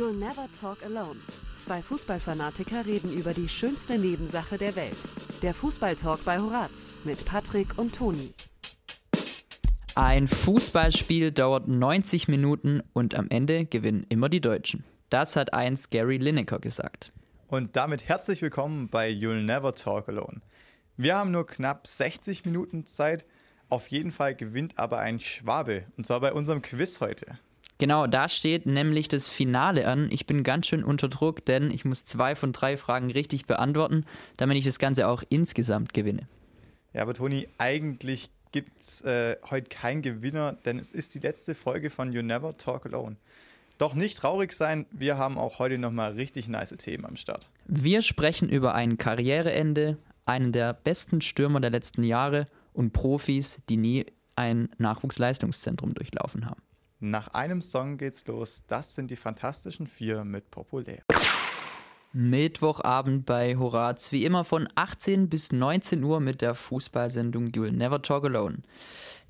You'll Never Talk Alone. Zwei Fußballfanatiker reden über die schönste Nebensache der Welt. Der Fußballtalk bei Horaz mit Patrick und Toni. Ein Fußballspiel dauert 90 Minuten und am Ende gewinnen immer die Deutschen. Das hat einst Gary Lineker gesagt. Und damit herzlich willkommen bei You'll Never Talk Alone. Wir haben nur knapp 60 Minuten Zeit. Auf jeden Fall gewinnt aber ein Schwabe. Und zwar bei unserem Quiz heute. Genau, da steht nämlich das Finale an. Ich bin ganz schön unter Druck, denn ich muss zwei von drei Fragen richtig beantworten, damit ich das Ganze auch insgesamt gewinne. Ja, aber Toni, eigentlich gibt es äh, heute keinen Gewinner, denn es ist die letzte Folge von You Never Talk Alone. Doch nicht traurig sein, wir haben auch heute nochmal richtig nice Themen am Start. Wir sprechen über ein Karriereende, einen der besten Stürmer der letzten Jahre und Profis, die nie ein Nachwuchsleistungszentrum durchlaufen haben. Nach einem Song geht's los. Das sind die Fantastischen Vier mit Populär. Mittwochabend bei Horaz, wie immer von 18 bis 19 Uhr mit der Fußballsendung You'll Never Talk Alone.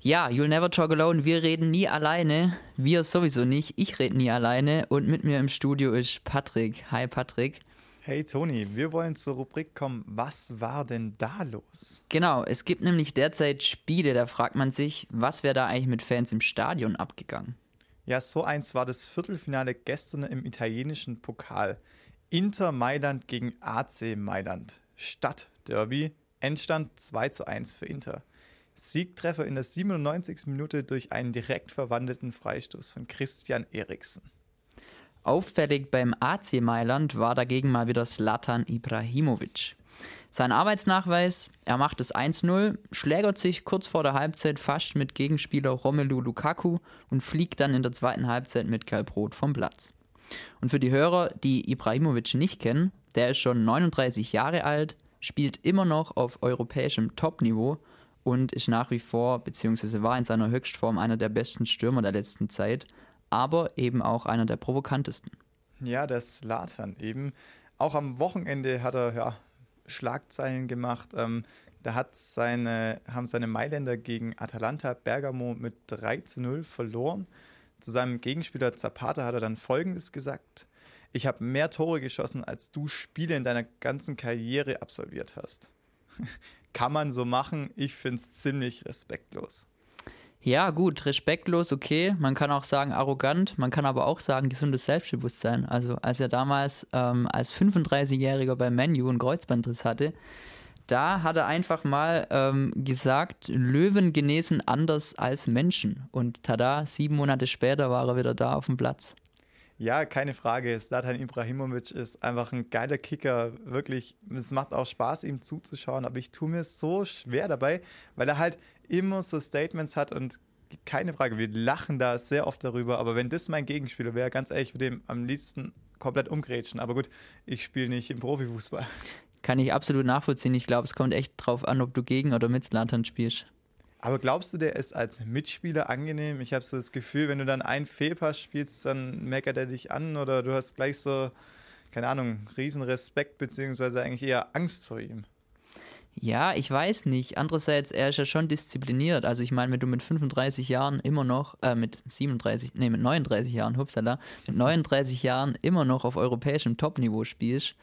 Ja, You'll Never Talk Alone, wir reden nie alleine, wir sowieso nicht, ich rede nie alleine und mit mir im Studio ist Patrick. Hi Patrick. Hey Toni, wir wollen zur Rubrik kommen. Was war denn da los? Genau, es gibt nämlich derzeit Spiele, da fragt man sich, was wäre da eigentlich mit Fans im Stadion abgegangen? Ja, so eins war das Viertelfinale gestern im italienischen Pokal. Inter Mailand gegen AC Mailand. Stadtderby. Endstand 2 zu 1 für Inter. Siegtreffer in der 97. Minute durch einen direkt verwandelten Freistoß von Christian Eriksen. Auffällig beim AC Mailand war dagegen mal wieder Slatan Ibrahimovic. Sein Arbeitsnachweis, er macht es 1-0, schlägert sich kurz vor der Halbzeit fast mit Gegenspieler Romelu Lukaku und fliegt dann in der zweiten Halbzeit mit Gelbrot vom Platz. Und für die Hörer, die Ibrahimovic nicht kennen, der ist schon 39 Jahre alt, spielt immer noch auf europäischem Topniveau und ist nach wie vor, beziehungsweise war in seiner Höchstform einer der besten Stürmer der letzten Zeit aber eben auch einer der provokantesten. Ja, der Slatan eben. Auch am Wochenende hat er ja, Schlagzeilen gemacht. Ähm, da hat seine, haben seine Mailänder gegen Atalanta Bergamo mit 3 zu 0 verloren. Zu seinem Gegenspieler Zapata hat er dann Folgendes gesagt. Ich habe mehr Tore geschossen, als du Spiele in deiner ganzen Karriere absolviert hast. Kann man so machen. Ich finde es ziemlich respektlos. Ja, gut, respektlos, okay. Man kann auch sagen arrogant, man kann aber auch sagen gesundes Selbstbewusstsein. Also als er damals ähm, als 35-Jähriger bei Menu einen Kreuzbandriss hatte, da hat er einfach mal ähm, gesagt, Löwen genesen anders als Menschen. Und tada, sieben Monate später war er wieder da auf dem Platz. Ja, keine Frage. Slatan Ibrahimovic ist einfach ein geiler Kicker. Wirklich, es macht auch Spaß, ihm zuzuschauen. Aber ich tue mir so schwer dabei, weil er halt immer so Statements hat und keine Frage, wir lachen da sehr oft darüber. Aber wenn das mein Gegenspieler wäre, ganz ehrlich, würde dem am liebsten komplett umgrätschen. Aber gut, ich spiele nicht im Profifußball. Kann ich absolut nachvollziehen. Ich glaube, es kommt echt drauf an, ob du gegen oder mit Slatan spielst. Aber glaubst du, der ist als Mitspieler angenehm? Ich habe so das Gefühl, wenn du dann einen Fehlpass spielst, dann meckert er dich an oder du hast gleich so, keine Ahnung, riesen Respekt beziehungsweise eigentlich eher Angst vor ihm. Ja, ich weiß nicht. Andererseits, er ist ja schon diszipliniert. Also ich meine, wenn du mit 35 Jahren immer noch, äh, mit 37, nee, mit 39 Jahren, hupsala, mit 39 Jahren immer noch auf europäischem Topniveau spielst,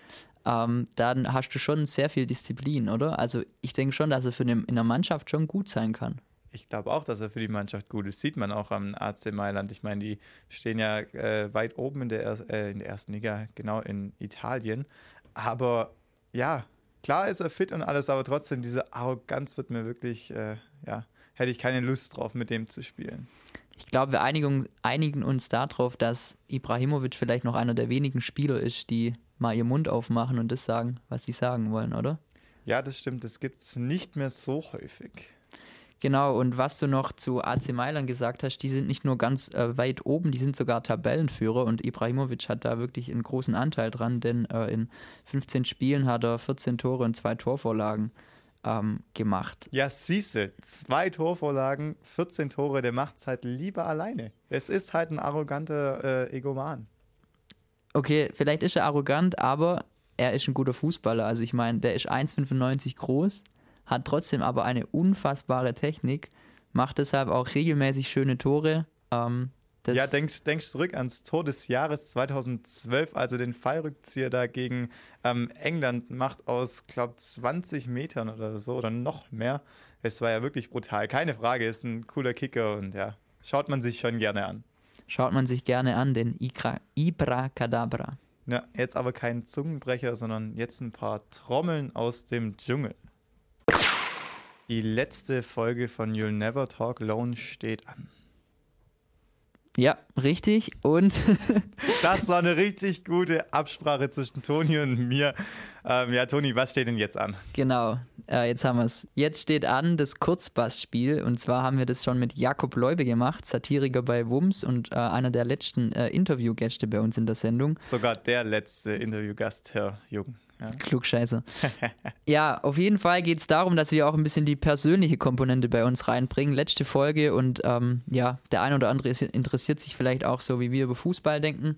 ähm, dann hast du schon sehr viel Disziplin, oder? Also ich denke schon, dass er für eine, in der Mannschaft schon gut sein kann. Ich glaube auch, dass er für die Mannschaft gut ist. Sieht man auch am AC Mailand. Ich meine, die stehen ja äh, weit oben in der, äh, in der ersten Liga, genau in Italien. Aber ja, klar ist er fit und alles, aber trotzdem, diese Arroganz wird mir wirklich, äh, ja, hätte ich keine Lust drauf, mit dem zu spielen. Ich glaube, wir einigen, einigen uns darauf, dass Ibrahimovic vielleicht noch einer der wenigen Spieler ist, die mal ihren Mund aufmachen und das sagen, was sie sagen wollen, oder? Ja, das stimmt. Das gibt es nicht mehr so häufig. Genau, und was du noch zu AC Mailand gesagt hast, die sind nicht nur ganz äh, weit oben, die sind sogar Tabellenführer und Ibrahimovic hat da wirklich einen großen Anteil dran, denn äh, in 15 Spielen hat er 14 Tore und zwei Torvorlagen ähm, gemacht. Ja, siehste, zwei Torvorlagen, 14 Tore, der macht es halt lieber alleine. Es ist halt ein arroganter äh, Egoman okay, vielleicht ist er arrogant, aber er ist ein guter Fußballer. Also ich meine, der ist 1,95 groß, hat trotzdem aber eine unfassbare Technik, macht deshalb auch regelmäßig schöne Tore. Ähm, ja, denkst denk zurück ans Tor des Jahres 2012, also den Fallrückzieher da gegen ähm, England macht aus, glaube 20 Metern oder so oder noch mehr. Es war ja wirklich brutal. Keine Frage, ist ein cooler Kicker und ja, schaut man sich schon gerne an. Schaut man sich gerne an, den Ikra, Ibra Kadabra. Ja, jetzt aber kein Zungenbrecher, sondern jetzt ein paar Trommeln aus dem Dschungel. Die letzte Folge von You'll Never Talk Alone steht an. Ja, richtig. Und das war eine richtig gute Absprache zwischen Toni und mir. Ähm, ja, Toni, was steht denn jetzt an? Genau, äh, jetzt haben wir es. Jetzt steht an das Kurzbassspiel. Und zwar haben wir das schon mit Jakob Leube gemacht, Satiriker bei Wums und äh, einer der letzten äh, Interviewgäste bei uns in der Sendung. Sogar der letzte Interviewgast, Herr Jung. Ja. Klugscheiße. ja, auf jeden Fall geht es darum, dass wir auch ein bisschen die persönliche Komponente bei uns reinbringen. Letzte Folge und ähm, ja, der ein oder andere interessiert sich vielleicht auch so, wie wir über Fußball denken.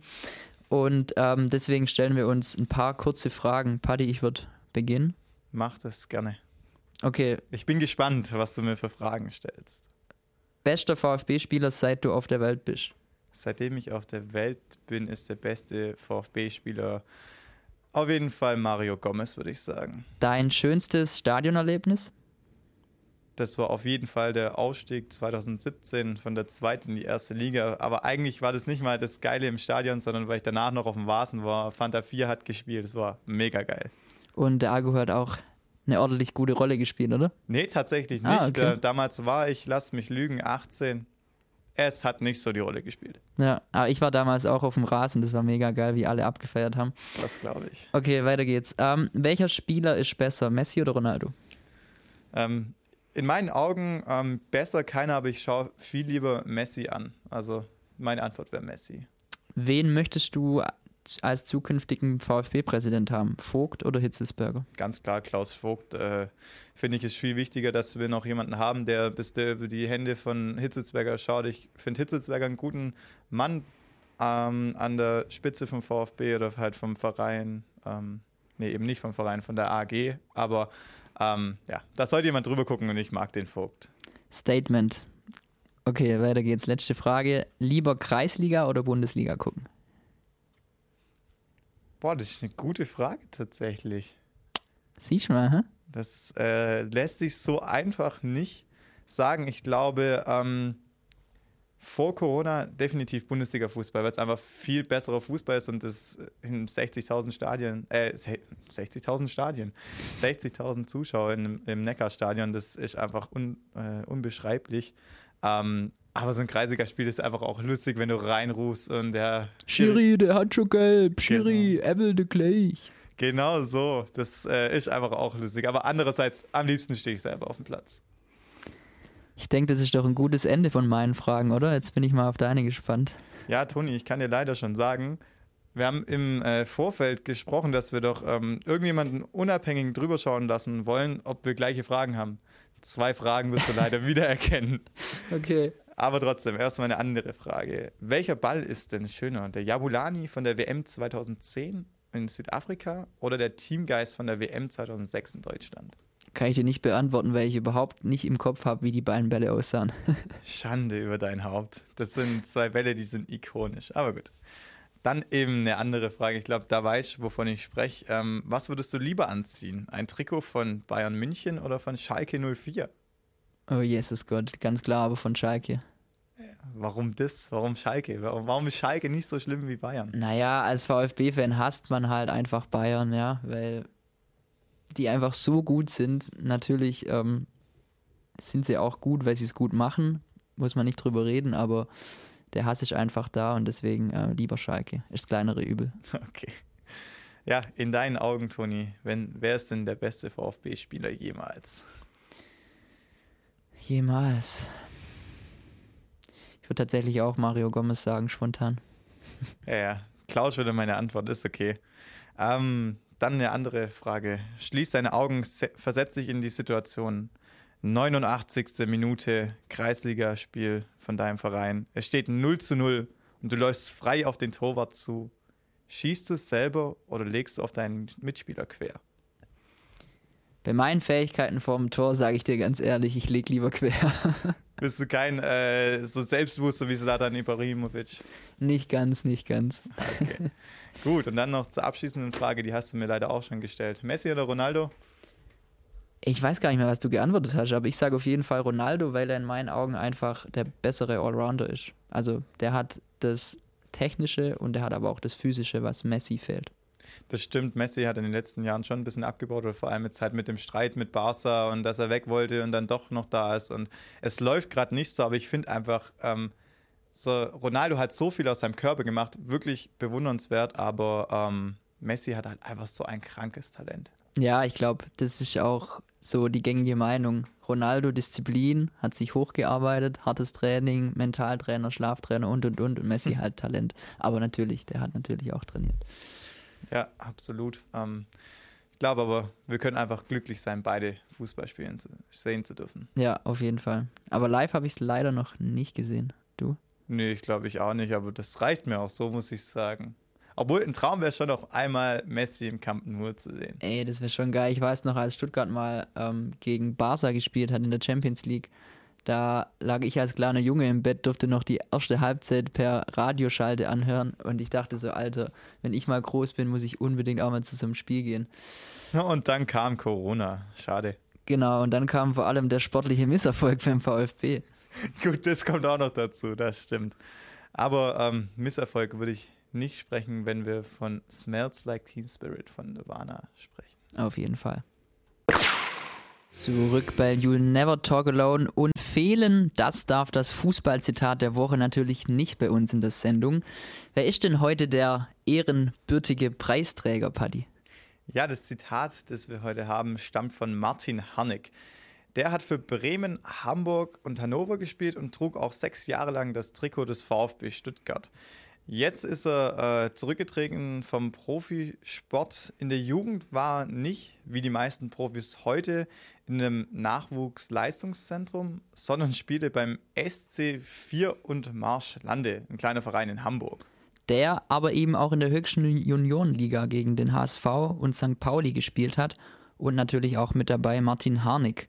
Und ähm, deswegen stellen wir uns ein paar kurze Fragen. Paddy, ich würde beginnen. Mach das gerne. Okay. Ich bin gespannt, was du mir für Fragen stellst. Bester VfB-Spieler, seit du auf der Welt bist? Seitdem ich auf der Welt bin, ist der beste VfB-Spieler auf jeden Fall Mario Gomez, würde ich sagen. Dein schönstes Stadionerlebnis? Das war auf jeden Fall der Aufstieg 2017 von der zweiten in die erste Liga. Aber eigentlich war das nicht mal das Geile im Stadion, sondern weil ich danach noch auf dem Vasen war. Fanta 4 hat gespielt. Das war mega geil. Und der Argo hat auch eine ordentlich gute Rolle gespielt, oder? Nee, tatsächlich ah, nicht. Ah, okay. Damals war ich, lass mich lügen, 18 es hat nicht so die Rolle gespielt. Ja, aber ich war damals auch auf dem Rasen, das war mega geil, wie alle abgefeiert haben. Das glaube ich. Okay, weiter geht's. Ähm, welcher Spieler ist besser, Messi oder Ronaldo? Ähm, in meinen Augen ähm, besser keiner, aber ich schaue viel lieber Messi an. Also meine Antwort wäre Messi. Wen möchtest du als zukünftigen VfB-Präsident haben? Vogt oder Hitzesberger? Ganz klar, Klaus Vogt. Äh, Finde ich es viel wichtiger, dass wir noch jemanden haben, der bis der über die Hände von Hitzesberger schaut. Ich finde Hitzesberger einen guten Mann ähm, an der Spitze vom VfB oder halt vom Verein. Ähm, nee, eben nicht vom Verein, von der AG. Aber ähm, ja, da sollte jemand drüber gucken und ich mag den Vogt. Statement. Okay, weiter geht's. Letzte Frage. Lieber Kreisliga oder Bundesliga gucken? Boah, das ist eine gute Frage tatsächlich. Siehst du mal, hä? Das äh, lässt sich so einfach nicht sagen. Ich glaube, ähm, vor Corona definitiv Bundesliga-Fußball, weil es einfach viel besserer Fußball ist und es in 60.000 Stadien, äh, 60.000 Stadien, 60.000 Zuschauer im, im Neckarstadion, das ist einfach un, äh, unbeschreiblich. Ähm, aber so ein kreisiger Spiel ist einfach auch lustig, wenn du reinrufst und der. Schiri, der hat schon gelb. Schiri, genau. er will de gleich. Genau so. Das äh, ist einfach auch lustig. Aber andererseits, am liebsten stehe ich selber auf dem Platz. Ich denke, das ist doch ein gutes Ende von meinen Fragen, oder? Jetzt bin ich mal auf deine gespannt. Ja, Toni, ich kann dir leider schon sagen, wir haben im äh, Vorfeld gesprochen, dass wir doch ähm, irgendjemanden unabhängig drüber schauen lassen wollen, ob wir gleiche Fragen haben. Zwei Fragen wirst du leider wiedererkennen. Okay. Aber trotzdem, erstmal eine andere Frage. Welcher Ball ist denn schöner? Der Jabulani von der WM 2010 in Südafrika oder der Teamgeist von der WM 2006 in Deutschland? Kann ich dir nicht beantworten, weil ich überhaupt nicht im Kopf habe, wie die beiden Bälle aussahen. Schande über dein Haupt. Das sind zwei Bälle, die sind ikonisch. Aber gut. Dann eben eine andere Frage. Ich glaube, da weiß ich, wovon ich spreche. Ähm, was würdest du lieber anziehen? Ein Trikot von Bayern München oder von Schalke 04? Oh, Jesus Gott, ganz klar, aber von Schalke. Warum das? Warum Schalke? Warum ist Schalke nicht so schlimm wie Bayern? Naja, als VfB-Fan hasst man halt einfach Bayern, ja, weil die einfach so gut sind. Natürlich ähm, sind sie auch gut, weil sie es gut machen, muss man nicht drüber reden, aber der Hass ist einfach da und deswegen äh, lieber Schalke. Ist das kleinere Übel. Okay. Ja, in deinen Augen, Toni, wenn, wer ist denn der beste VfB-Spieler jemals? Jemals würde tatsächlich auch Mario Gomez sagen, spontan. Ja, ja. Klaus würde meine Antwort, ist okay. Ähm, dann eine andere Frage. Schließ deine Augen, versetz dich in die Situation. 89. Minute Kreisligaspiel von deinem Verein. Es steht 0 zu 0 und du läufst frei auf den Torwart zu. Schießt du es selber oder legst du auf deinen Mitspieler quer? Bei meinen Fähigkeiten vorm Tor sage ich dir ganz ehrlich, ich leg lieber quer. Bist du kein äh, so selbstbewusster wie Zlatan Ibrahimovic? Nicht ganz, nicht ganz. Okay. Gut, und dann noch zur abschließenden Frage, die hast du mir leider auch schon gestellt. Messi oder Ronaldo? Ich weiß gar nicht mehr, was du geantwortet hast, aber ich sage auf jeden Fall Ronaldo, weil er in meinen Augen einfach der bessere Allrounder ist. Also der hat das Technische und der hat aber auch das Physische, was Messi fehlt. Das stimmt, Messi hat in den letzten Jahren schon ein bisschen abgebaut, oder vor allem jetzt halt mit dem Streit mit Barca und dass er weg wollte und dann doch noch da ist. Und es läuft gerade nicht so, aber ich finde einfach, ähm, so, Ronaldo hat so viel aus seinem Körper gemacht, wirklich bewundernswert, aber ähm, Messi hat halt einfach so ein krankes Talent. Ja, ich glaube, das ist auch so die gängige Meinung. Ronaldo Disziplin, hat sich hochgearbeitet, hartes Training, Mentaltrainer, Schlaftrainer und und und und Messi halt Talent. Aber natürlich, der hat natürlich auch trainiert. Ja, absolut. Ähm, ich glaube aber, wir können einfach glücklich sein, beide Fußball spielen zu, sehen zu dürfen. Ja, auf jeden Fall. Aber live habe ich es leider noch nicht gesehen. Du? Nee, ich glaube ich auch nicht, aber das reicht mir auch so, muss ich sagen. Obwohl ein Traum wäre schon noch einmal Messi im Camp Nou zu sehen. Ey, das wäre schon geil. Ich weiß noch, als Stuttgart mal ähm, gegen Barca gespielt hat in der Champions League, da lag ich als kleiner Junge im Bett, durfte noch die erste Halbzeit per Radioschalte anhören und ich dachte so, Alter, wenn ich mal groß bin, muss ich unbedingt auch mal zu so einem Spiel gehen. Und dann kam Corona. Schade. Genau, und dann kam vor allem der sportliche Misserfolg beim VfB. Gut, das kommt auch noch dazu, das stimmt. Aber ähm, Misserfolg würde ich nicht sprechen, wenn wir von Smells Like Teen Spirit von Nirvana sprechen. Auf jeden Fall. Zurück bei You'll Never Talk Alone und fehlen, das darf das Fußballzitat der Woche natürlich nicht bei uns in der Sendung. Wer ist denn heute der ehrenbürtige Preisträger, Paddy? Ja, das Zitat, das wir heute haben, stammt von Martin Harnik. Der hat für Bremen, Hamburg und Hannover gespielt und trug auch sechs Jahre lang das Trikot des VfB Stuttgart. Jetzt ist er äh, zurückgetreten vom Profisport. In der Jugend war nicht, wie die meisten Profis heute, in einem Nachwuchsleistungszentrum, sondern spielte beim SC 4 und Marsch Lande, ein kleiner Verein in Hamburg. Der aber eben auch in der höchsten Juniorenliga gegen den HSV und St. Pauli gespielt hat und natürlich auch mit dabei Martin Harnik.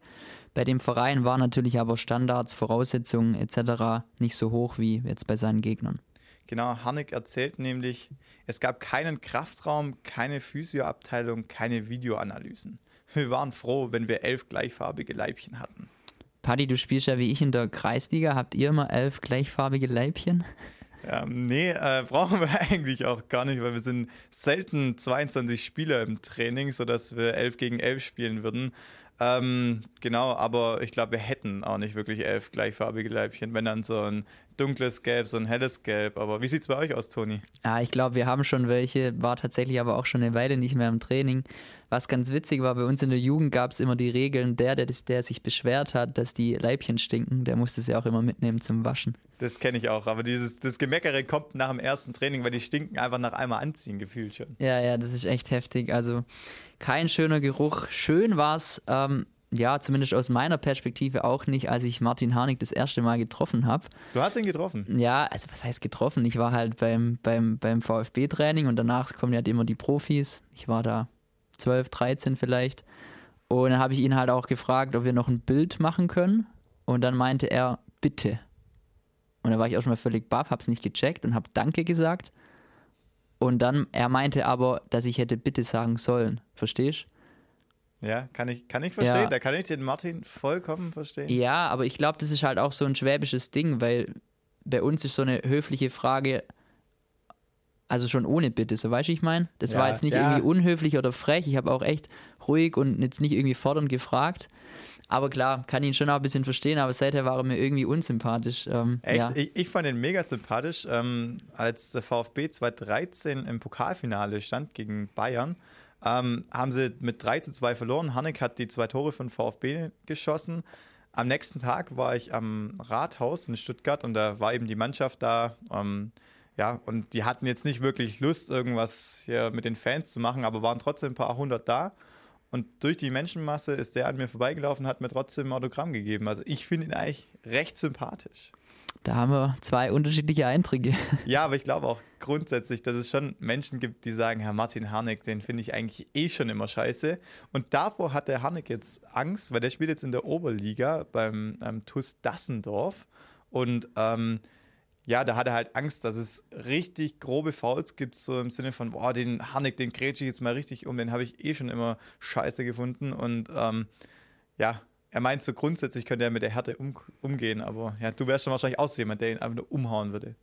Bei dem Verein waren natürlich aber Standards, Voraussetzungen etc. nicht so hoch wie jetzt bei seinen Gegnern. Genau, Harnik erzählt nämlich, es gab keinen Kraftraum, keine Physioabteilung, keine Videoanalysen. Wir waren froh, wenn wir elf gleichfarbige Leibchen hatten. Paddy, du spielst ja wie ich in der Kreisliga. Habt ihr immer elf gleichfarbige Leibchen? Ähm, nee, äh, brauchen wir eigentlich auch gar nicht, weil wir sind selten 22 Spieler im Training, sodass wir 11 gegen 11 spielen würden. Ähm, genau, aber ich glaube, wir hätten auch nicht wirklich elf gleichfarbige Leibchen, wenn dann so ein dunkles Gelb, so ein helles Gelb. Aber wie sieht es bei euch aus, Toni? Ja, ich glaube, wir haben schon welche, war tatsächlich aber auch schon eine Weile nicht mehr im Training. Was ganz witzig war, bei uns in der Jugend gab es immer die Regeln, der, der, der sich beschwert hat, dass die Leibchen stinken, der musste sie auch immer mitnehmen zum Waschen. Das kenne ich auch, aber dieses das Gemeckere kommt nach dem ersten Training, weil die stinken einfach nach einmal anziehen, gefühlt schon. Ja, ja, das ist echt heftig. Also kein schöner Geruch. Schön war es, ähm, ja, zumindest aus meiner Perspektive auch nicht, als ich Martin Harnik das erste Mal getroffen habe. Du hast ihn getroffen? Ja, also was heißt getroffen? Ich war halt beim, beim, beim VfB-Training und danach kommen ja immer die Profis. Ich war da 12, 13 vielleicht. Und dann habe ich ihn halt auch gefragt, ob wir noch ein Bild machen können. Und dann meinte er, bitte. Und da war ich auch schon mal völlig baff, hab's nicht gecheckt und hab Danke gesagt. Und dann, er meinte aber, dass ich hätte bitte sagen sollen. Verstehst? Ja, kann ich, kann ich verstehen. Ja. Da kann ich den Martin vollkommen verstehen. Ja, aber ich glaube, das ist halt auch so ein schwäbisches Ding, weil bei uns ist so eine höfliche Frage, also schon ohne Bitte, so weißt du, ich meine? Das ja, war jetzt nicht ja. irgendwie unhöflich oder frech. Ich habe auch echt ruhig und jetzt nicht irgendwie fordernd gefragt. Aber klar, kann ihn schon auch ein bisschen verstehen, aber seither war er mir irgendwie unsympathisch. Ähm, Echt? Ja. Ich, ich, fand ihn mega sympathisch. Ähm, als der VfB 2013 im Pokalfinale stand gegen Bayern, ähm, haben sie mit 3 zu 2 verloren. Hannek hat die zwei Tore von VfB geschossen. Am nächsten Tag war ich am Rathaus in Stuttgart und da war eben die Mannschaft da. Ähm, ja, und die hatten jetzt nicht wirklich Lust, irgendwas hier mit den Fans zu machen, aber waren trotzdem ein paar hundert da. Und durch die Menschenmasse ist der an mir vorbeigelaufen, hat mir trotzdem ein Autogramm gegeben. Also ich finde ihn eigentlich recht sympathisch. Da haben wir zwei unterschiedliche Eindrücke. Ja, aber ich glaube auch grundsätzlich, dass es schon Menschen gibt, die sagen, Herr Martin Harnik, den finde ich eigentlich eh schon immer scheiße. Und davor hat der Harnik jetzt Angst, weil der spielt jetzt in der Oberliga beim ähm, TuS Dassendorf. Und ähm, ja, da hat er halt Angst, dass es richtig grobe Fouls gibt, so im Sinne von, boah, den Harnik, den grätsche ich jetzt mal richtig um, den habe ich eh schon immer scheiße gefunden. Und ähm, ja, er meint so grundsätzlich könnte er mit der Härte um, umgehen, aber ja, du wärst schon wahrscheinlich auch so jemand, der ihn einfach nur umhauen würde.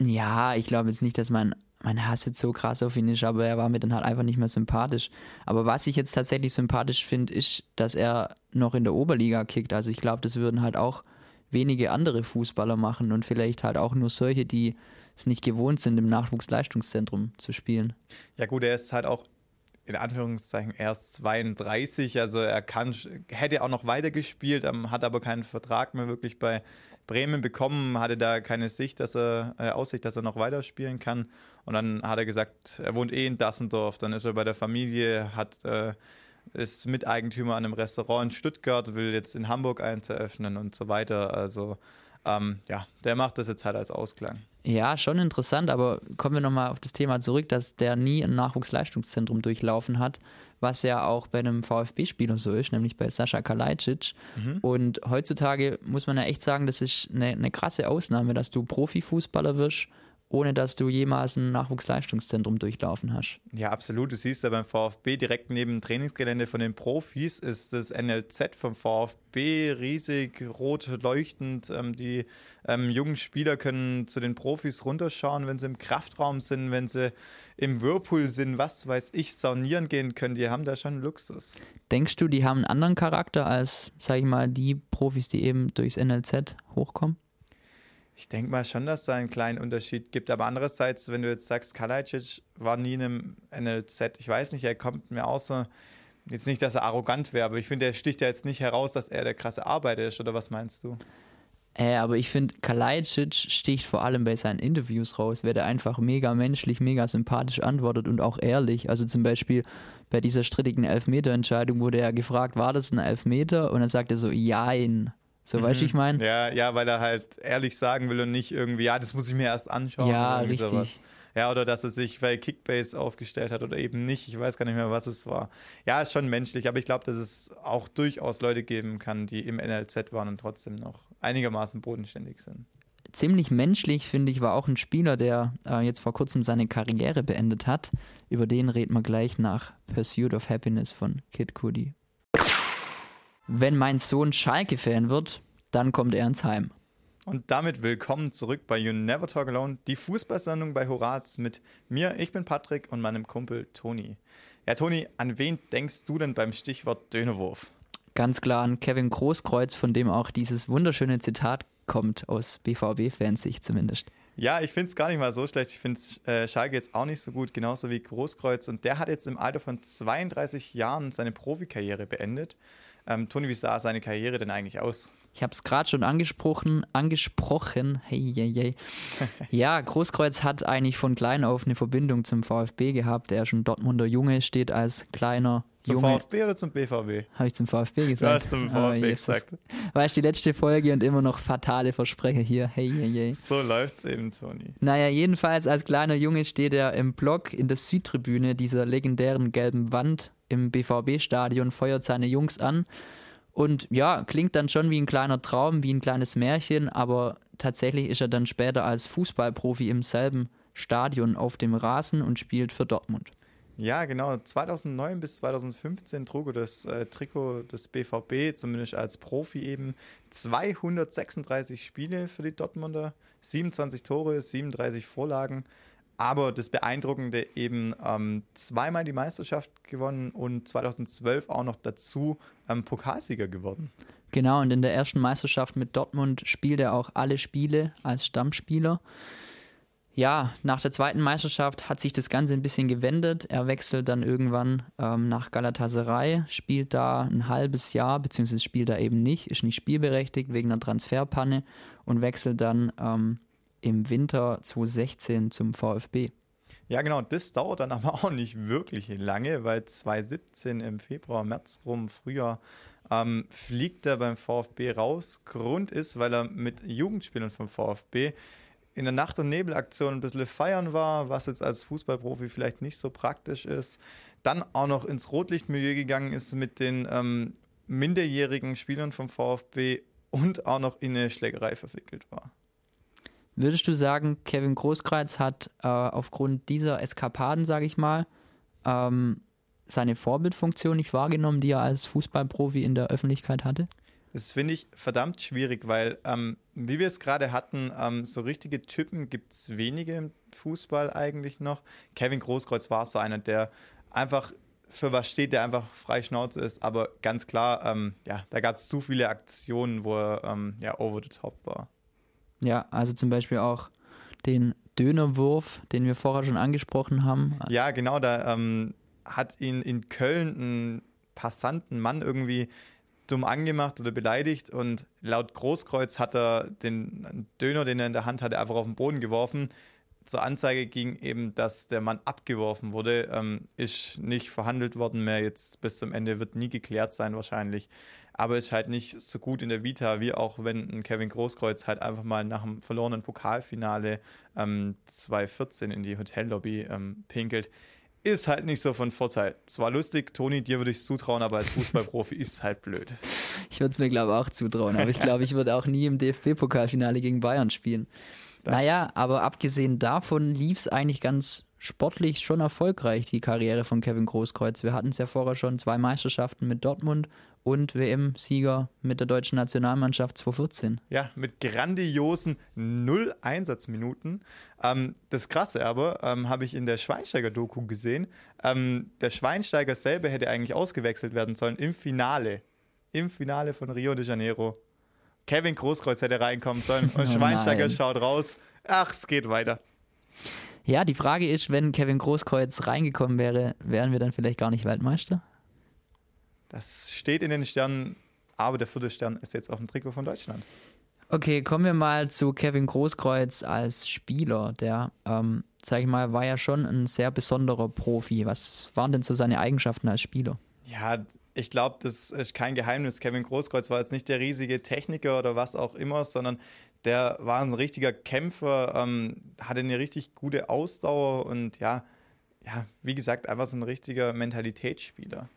Ja, ich glaube jetzt nicht, dass mein, mein Hass jetzt so krass auf ihn ist, aber er war mir dann halt einfach nicht mehr sympathisch. Aber was ich jetzt tatsächlich sympathisch finde, ist, dass er noch in der Oberliga kickt. Also ich glaube, das würden halt auch wenige andere Fußballer machen und vielleicht halt auch nur solche, die es nicht gewohnt sind, im Nachwuchsleistungszentrum zu spielen. Ja gut, er ist halt auch in Anführungszeichen erst 32, also er kann, hätte auch noch weitergespielt, ähm, hat aber keinen Vertrag mehr wirklich bei Bremen bekommen, hatte da keine Sicht, dass er, äh, Aussicht, dass er noch weiterspielen kann. Und dann hat er gesagt, er wohnt eh in Dassendorf, dann ist er bei der Familie, hat, äh, ist Miteigentümer an einem Restaurant in Stuttgart, will jetzt in Hamburg eins eröffnen und so weiter. Also ähm, ja, der macht das jetzt halt als Ausklang. Ja, schon interessant, aber kommen wir nochmal auf das Thema zurück, dass der nie ein Nachwuchsleistungszentrum durchlaufen hat, was ja auch bei einem VfB-Spieler so ist, nämlich bei Sascha Kalajdzic. Mhm. Und heutzutage muss man ja echt sagen, das ist eine, eine krasse Ausnahme, dass du Profifußballer wirst ohne dass du jemals ein Nachwuchsleistungszentrum durchlaufen hast. Ja, absolut. Du siehst ja beim VfB direkt neben dem Trainingsgelände von den Profis ist das NLZ vom VfB riesig rot leuchtend. Ähm, die ähm, jungen Spieler können zu den Profis runterschauen, wenn sie im Kraftraum sind, wenn sie im Whirlpool sind, was weiß ich, saunieren gehen können. Die haben da schon Luxus. Denkst du, die haben einen anderen Charakter als, sag ich mal, die Profis, die eben durchs NLZ hochkommen? Ich denke mal schon, dass es da einen kleinen Unterschied gibt. Aber andererseits, wenn du jetzt sagst, Kalajdzic war nie in einem NLZ, ich weiß nicht, er kommt mir so, jetzt nicht, dass er arrogant wäre, aber ich finde, er sticht ja jetzt nicht heraus, dass er der krasse Arbeiter ist, oder was meinst du? Äh, aber ich finde, Kalajdzic sticht vor allem bei seinen Interviews raus, wer der einfach mega menschlich, mega sympathisch antwortet und auch ehrlich. Also zum Beispiel bei dieser strittigen Elfmeter-Entscheidung wurde er gefragt, war das ein Elfmeter? Und dann sagt er so, jein. So, mhm. weißt du, ich meine? Ja, ja, weil er halt ehrlich sagen will und nicht irgendwie, ja, das muss ich mir erst anschauen. Ja, richtig. Sowas. Ja, oder dass er sich bei Kickbase aufgestellt hat oder eben nicht. Ich weiß gar nicht mehr, was es war. Ja, ist schon menschlich, aber ich glaube, dass es auch durchaus Leute geben kann, die im NLZ waren und trotzdem noch einigermaßen bodenständig sind. Ziemlich menschlich, finde ich, war auch ein Spieler, der äh, jetzt vor kurzem seine Karriere beendet hat. Über den reden wir gleich nach Pursuit of Happiness von Kid Cudi. Wenn mein Sohn Schalke-Fan wird, dann kommt er ins Heim. Und damit willkommen zurück bei You Never Talk Alone, die Fußballsendung bei Horaz mit mir, ich bin Patrick und meinem Kumpel Toni. Ja, Toni, an wen denkst du denn beim Stichwort Dönerwurf? Ganz klar an Kevin Großkreuz, von dem auch dieses wunderschöne Zitat kommt, aus BVB-Fansicht zumindest. Ja, ich finde es gar nicht mal so schlecht. Ich finde äh, Schalke jetzt auch nicht so gut, genauso wie Großkreuz. Und der hat jetzt im Alter von 32 Jahren seine Profikarriere beendet. Ähm, Toni, wie sah seine Karriere denn eigentlich aus? Ich habe es gerade schon angesprochen, angesprochen. Hey, hey, hey. ja, Großkreuz hat eigentlich von klein auf eine Verbindung zum VfB gehabt. Er ist ein Dortmunder Junge, steht als kleiner zum Junge. VfB oder zum BVB? Habe ich zum VfB gesagt? Du hast zum VfB oh, gesagt. War ich die letzte Folge und immer noch fatale Versprecher hier. Hey, hey, hey. So läuft's eben, Toni. Naja, jedenfalls als kleiner Junge steht er im Block in der Südtribüne dieser legendären gelben Wand im BVB-Stadion, feuert seine Jungs an. Und ja, klingt dann schon wie ein kleiner Traum, wie ein kleines Märchen, aber tatsächlich ist er dann später als Fußballprofi im selben Stadion auf dem Rasen und spielt für Dortmund. Ja, genau. 2009 bis 2015 trug er das äh, Trikot des BVB, zumindest als Profi eben. 236 Spiele für die Dortmunder, 27 Tore, 37 Vorlagen. Aber das Beeindruckende eben ähm, zweimal die Meisterschaft gewonnen und 2012 auch noch dazu ähm, Pokalsieger geworden. Genau, und in der ersten Meisterschaft mit Dortmund spielt er auch alle Spiele als Stammspieler. Ja, nach der zweiten Meisterschaft hat sich das Ganze ein bisschen gewendet. Er wechselt dann irgendwann ähm, nach Galatasaray, spielt da ein halbes Jahr, beziehungsweise spielt da eben nicht, ist nicht spielberechtigt wegen einer Transferpanne und wechselt dann ähm, im Winter 2016 zum VfB. Ja, genau. Das dauert dann aber auch nicht wirklich lange, weil 2017 im Februar, März rum, Frühjahr, ähm, fliegt er beim VfB raus. Grund ist, weil er mit Jugendspielern vom VfB in der Nacht- und Nebelaktion ein bisschen feiern war, was jetzt als Fußballprofi vielleicht nicht so praktisch ist. Dann auch noch ins Rotlichtmilieu gegangen ist mit den ähm, minderjährigen Spielern vom VfB und auch noch in eine Schlägerei verwickelt war. Würdest du sagen, Kevin Großkreuz hat äh, aufgrund dieser Eskapaden, sage ich mal, ähm, seine Vorbildfunktion nicht wahrgenommen, die er als Fußballprofi in der Öffentlichkeit hatte? Das finde ich verdammt schwierig, weil, ähm, wie wir es gerade hatten, ähm, so richtige Typen gibt es wenige im Fußball eigentlich noch. Kevin Großkreuz war so einer, der einfach für was steht, der einfach frei Schnauze ist. Aber ganz klar, ähm, ja, da gab es zu viele Aktionen, wo er ähm, ja over the top war. Ja, also zum Beispiel auch den Dönerwurf, den wir vorher schon angesprochen haben. Ja, genau, da ähm, hat ihn in Köln ein passanten Mann irgendwie dumm angemacht oder beleidigt und laut Großkreuz hat er den Döner, den er in der Hand hatte, einfach auf den Boden geworfen zur Anzeige ging eben, dass der Mann abgeworfen wurde, ähm, ist nicht verhandelt worden mehr. Jetzt bis zum Ende wird nie geklärt sein wahrscheinlich. Aber ist halt nicht so gut in der Vita, wie auch wenn ein Kevin Großkreuz halt einfach mal nach dem verlorenen Pokalfinale ähm, 2014 in die Hotellobby ähm, pinkelt. Ist halt nicht so von Vorteil. Zwar lustig, Toni, dir würde ich es zutrauen, aber als Fußballprofi ist es halt blöd. Ich würde es mir, glaube ich, auch zutrauen, aber ich glaube, ich würde auch nie im DFB-Pokalfinale gegen Bayern spielen. Das naja, aber abgesehen davon lief es eigentlich ganz sportlich schon erfolgreich, die Karriere von Kevin Großkreuz. Wir hatten es ja vorher schon, zwei Meisterschaften mit Dortmund und WM-Sieger mit der deutschen Nationalmannschaft 2014. Ja, mit grandiosen null Einsatzminuten. Ähm, das Krasse aber, ähm, habe ich in der Schweinsteiger-Doku gesehen, ähm, der Schweinsteiger selber hätte eigentlich ausgewechselt werden sollen im Finale. Im Finale von Rio de Janeiro. Kevin Großkreuz hätte reinkommen sollen und oh Schweinsteiger nein. schaut raus. Ach, es geht weiter. Ja, die Frage ist, wenn Kevin Großkreuz reingekommen wäre, wären wir dann vielleicht gar nicht Weltmeister? Das steht in den Sternen, aber der vierte Stern ist jetzt auf dem Trikot von Deutschland. Okay, kommen wir mal zu Kevin Großkreuz als Spieler. Der, ähm, sag ich mal, war ja schon ein sehr besonderer Profi. Was waren denn so seine Eigenschaften als Spieler? Ja, ich glaube, das ist kein Geheimnis. Kevin Großkreuz war jetzt nicht der riesige Techniker oder was auch immer, sondern der war ein richtiger Kämpfer, ähm, hatte eine richtig gute Ausdauer und ja, ja, wie gesagt, einfach so ein richtiger Mentalitätsspieler.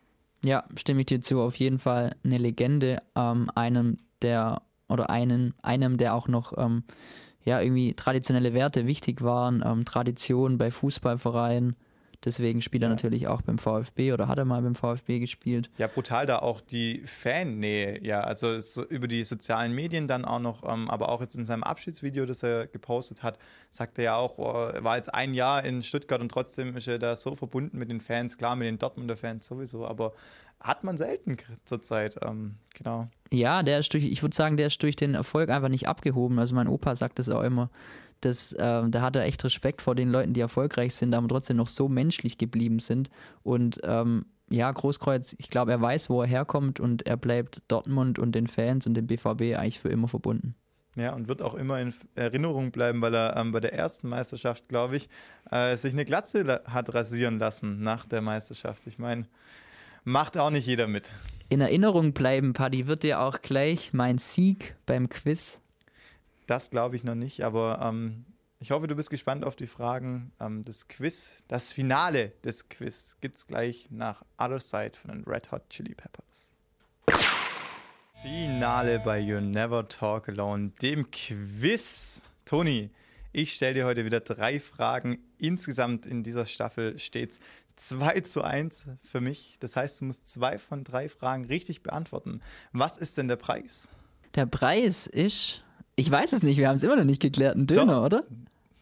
Ja, stimme ich dir zu. Auf jeden Fall eine Legende, ähm, einem der oder einen, einem, der auch noch ähm, ja irgendwie traditionelle Werte wichtig waren, ähm, Tradition bei Fußballvereinen Deswegen spielt er ja. natürlich auch beim VfB oder hat er mal beim VfB gespielt. Ja, brutal da auch die Fannähe, ja, also über die sozialen Medien dann auch noch, ähm, aber auch jetzt in seinem Abschiedsvideo, das er gepostet hat, sagt er ja auch, oh, er war jetzt ein Jahr in Stuttgart und trotzdem ist er da so verbunden mit den Fans, klar mit den Dortmunder Fans sowieso, aber hat man selten zurzeit, ähm, genau. Ja, der ist durch, ich würde sagen, der ist durch den Erfolg einfach nicht abgehoben. Also mein Opa sagt das auch immer das, äh, da hat er echt Respekt vor den Leuten, die erfolgreich sind, aber trotzdem noch so menschlich geblieben sind. Und ähm, ja, Großkreuz, ich glaube, er weiß, wo er herkommt und er bleibt Dortmund und den Fans und dem BVB eigentlich für immer verbunden. Ja, und wird auch immer in Erinnerung bleiben, weil er ähm, bei der ersten Meisterschaft, glaube ich, äh, sich eine Glatze hat rasieren lassen nach der Meisterschaft. Ich meine, macht auch nicht jeder mit. In Erinnerung bleiben, Paddy, wird dir auch gleich mein Sieg beim Quiz das glaube ich noch nicht, aber ähm, ich hoffe, du bist gespannt auf die Fragen ähm, des Quiz. Das Finale des Quiz gibt es gleich nach Other Side von den Red Hot Chili Peppers. Finale bei You Never Talk Alone, dem Quiz. Toni, ich stelle dir heute wieder drei Fragen. Insgesamt in dieser Staffel steht es 2 zu 1 für mich. Das heißt, du musst zwei von drei Fragen richtig beantworten. Was ist denn der Preis? Der Preis ist ich weiß es nicht, wir haben es immer noch nicht geklärt. Ein Döner, Doch. oder?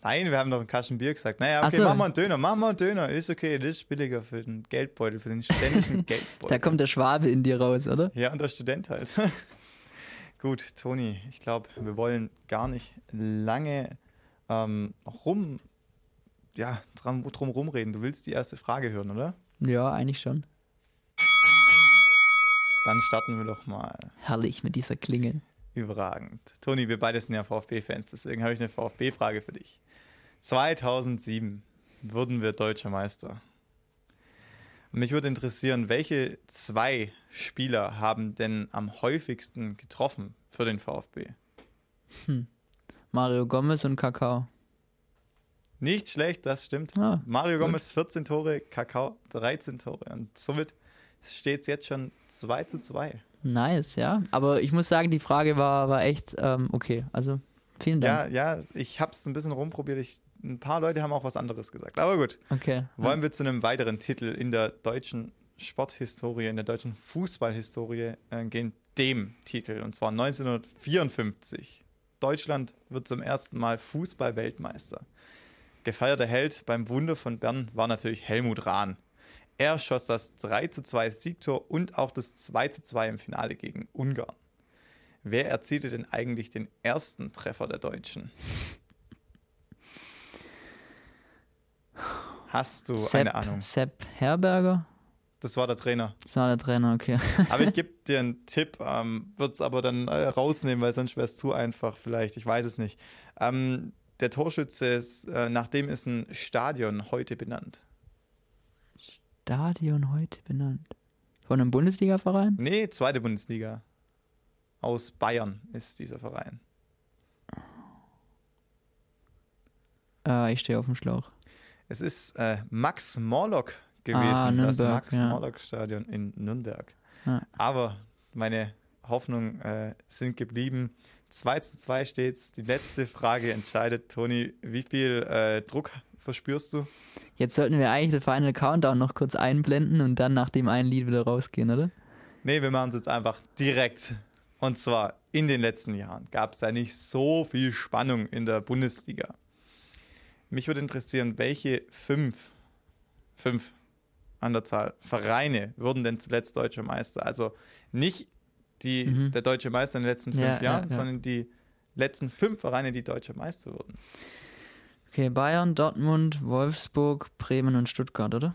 Nein, wir haben doch einen Kasten Bier gesagt. Naja, okay, so. machen wir einen Döner, machen wir einen Döner. Ist okay, das ist billiger für den Geldbeutel, für den ständigen Geldbeutel. da kommt der Schwabe in dir raus, oder? Ja, und der Student halt. Gut, Toni, ich glaube, wir wollen gar nicht lange ähm, rum, ja, drum, drum rumreden. Du willst die erste Frage hören, oder? Ja, eigentlich schon. Dann starten wir doch mal. Herrlich mit dieser Klinge. Überragend. Toni, wir beide sind ja VfB-Fans, deswegen habe ich eine VfB-Frage für dich. 2007 wurden wir deutscher Meister. Mich würde interessieren, welche zwei Spieler haben denn am häufigsten getroffen für den VfB? Mario Gomez und Kakao. Nicht schlecht, das stimmt. Ah, Mario gut. Gomez 14 Tore, Kakao 13 Tore. Und somit steht es jetzt schon 2 zu 2. Nice, ja. Aber ich muss sagen, die Frage war, war echt ähm, okay. Also vielen Ja, Dank. ja, ich habe es ein bisschen rumprobiert. Ich, ein paar Leute haben auch was anderes gesagt. Aber gut, Okay. wollen wir zu einem weiteren Titel in der deutschen Sporthistorie, in der deutschen Fußballhistorie äh, gehen, dem Titel. Und zwar 1954. Deutschland wird zum ersten Mal Fußball-Weltmeister. Gefeierter Held beim Wunder von Bern war natürlich Helmut Rahn. Er schoss das 3 zu 2 Siegtor und auch das 2 zu 2 im Finale gegen Ungarn. Wer erzielte denn eigentlich den ersten Treffer der Deutschen? Hast du Sepp, eine Ahnung? Sepp Herberger? Das war der Trainer. Das war der Trainer, okay. Aber ich gebe dir einen Tipp, ähm, würde es aber dann äh, rausnehmen, weil sonst wäre es zu einfach vielleicht. Ich weiß es nicht. Ähm, der Torschütze ist, äh, nach dem ist ein Stadion heute benannt. Stadion heute benannt. Von einem Bundesliga-Verein? Nee, zweite Bundesliga. Aus Bayern ist dieser Verein. Äh, ich stehe auf dem Schlauch. Es ist äh, Max Morlock gewesen, Ah, das Nürnberg, Max ja. Morlock Stadion in Nürnberg. Ja. Aber meine Hoffnungen äh, sind geblieben. 2 zu 2 steht's. Die letzte Frage entscheidet, Toni, wie viel äh, Druck verspürst du? Jetzt sollten wir eigentlich den Final Countdown noch kurz einblenden und dann nach dem einen Lied wieder rausgehen, oder? Nee, wir machen es jetzt einfach direkt. Und zwar in den letzten Jahren gab es ja nicht so viel Spannung in der Bundesliga. Mich würde interessieren, welche fünf, fünf an der Zahl Vereine wurden denn zuletzt deutscher Meister? Also nicht die, Mhm. der deutsche Meister in den letzten fünf Ja, ja, Jahren, ja. sondern die letzten fünf Vereine, die deutscher Meister wurden. Okay, Bayern, Dortmund, Wolfsburg, Bremen und Stuttgart, oder?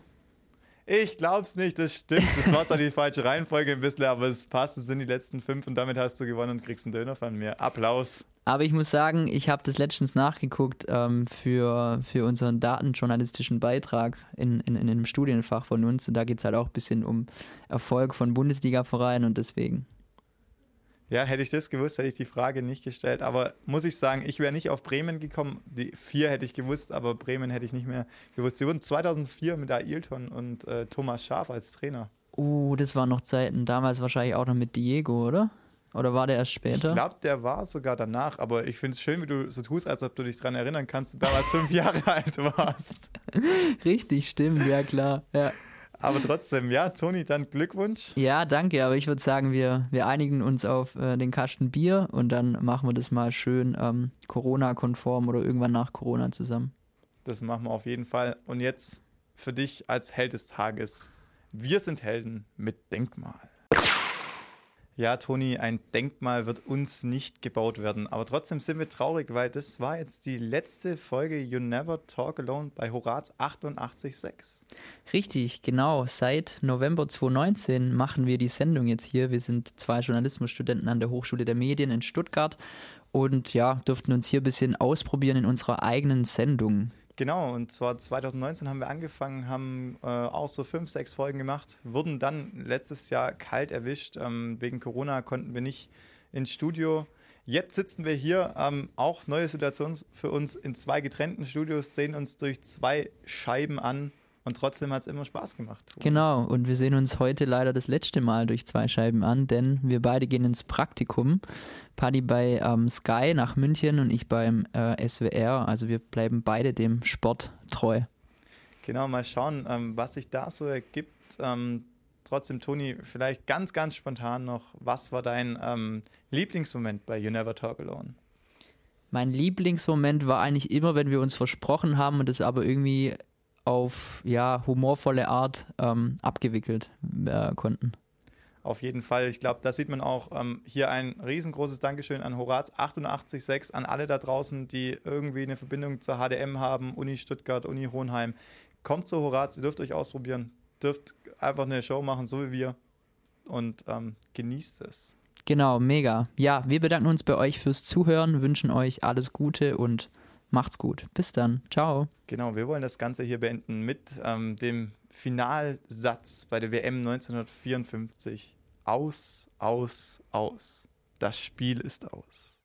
Ich glaub's nicht, das stimmt. Das war zwar die falsche Reihenfolge ein bisschen, aber es passt. Es sind die letzten fünf und damit hast du gewonnen und kriegst einen Döner von mir. Applaus. Aber ich muss sagen, ich habe das letztens nachgeguckt ähm, für, für unseren datenjournalistischen Beitrag in, in, in einem Studienfach von uns. Und da geht es halt auch ein bisschen um Erfolg von Bundesliga-Vereinen und deswegen. Ja, hätte ich das gewusst, hätte ich die Frage nicht gestellt. Aber muss ich sagen, ich wäre nicht auf Bremen gekommen. Die vier hätte ich gewusst, aber Bremen hätte ich nicht mehr gewusst. Sie wurden 2004 mit Ailton und äh, Thomas Schaaf als Trainer. Oh, das waren noch Zeiten. Damals wahrscheinlich auch noch mit Diego, oder? Oder war der erst Ich später? glaube, der war sogar danach. Aber ich finde es schön, wie du so tust, als ob du dich daran erinnern kannst, dass du damals fünf Jahre alt warst. Richtig, stimmt, ja klar. Ja. Aber trotzdem, ja, Toni, dann Glückwunsch. ja, danke, aber ich würde sagen, wir, wir einigen uns auf äh, den Kasten Bier und dann machen wir das mal schön ähm, Corona-konform oder irgendwann nach Corona zusammen. Das machen wir auf jeden Fall. Und jetzt für dich als Held des Tages. Wir sind Helden mit Denkmal. Ja, Toni, ein Denkmal wird uns nicht gebaut werden. Aber trotzdem sind wir traurig, weil das war jetzt die letzte Folge You Never Talk Alone bei Horaz 88.6. Richtig, genau. Seit November 2019 machen wir die Sendung jetzt hier. Wir sind zwei Journalismusstudenten an der Hochschule der Medien in Stuttgart und ja, durften uns hier ein bisschen ausprobieren in unserer eigenen Sendung. Genau, und zwar 2019 haben wir angefangen, haben äh, auch so fünf, sechs Folgen gemacht, wurden dann letztes Jahr kalt erwischt. Ähm, wegen Corona konnten wir nicht ins Studio. Jetzt sitzen wir hier, ähm, auch neue Situation für uns in zwei getrennten Studios, sehen uns durch zwei Scheiben an und trotzdem hat es immer Spaß gemacht. Genau, und wir sehen uns heute leider das letzte Mal durch zwei Scheiben an, denn wir beide gehen ins Praktikum. Paddy bei ähm, Sky nach München und ich beim äh, SWR. Also wir bleiben beide dem Sport treu. Genau, mal schauen, ähm, was sich da so ergibt. Ähm, trotzdem, Toni, vielleicht ganz, ganz spontan noch, was war dein ähm, Lieblingsmoment bei You Never Talk Alone? Mein Lieblingsmoment war eigentlich immer, wenn wir uns versprochen haben und es aber irgendwie auf ja, humorvolle Art ähm, abgewickelt äh, konnten. Auf jeden Fall. Ich glaube, da sieht man auch ähm, hier ein riesengroßes Dankeschön an Horaz 886, an alle da draußen, die irgendwie eine Verbindung zur HDM haben, Uni Stuttgart, Uni Hohenheim. Kommt zu Horaz, ihr dürft euch ausprobieren, dürft einfach eine Show machen, so wie wir und ähm, genießt es. Genau, mega. Ja, wir bedanken uns bei euch fürs Zuhören, wünschen euch alles Gute und Macht's gut. Bis dann. Ciao. Genau, wir wollen das Ganze hier beenden mit ähm, dem Finalsatz bei der WM 1954. Aus, aus, aus. Das Spiel ist aus.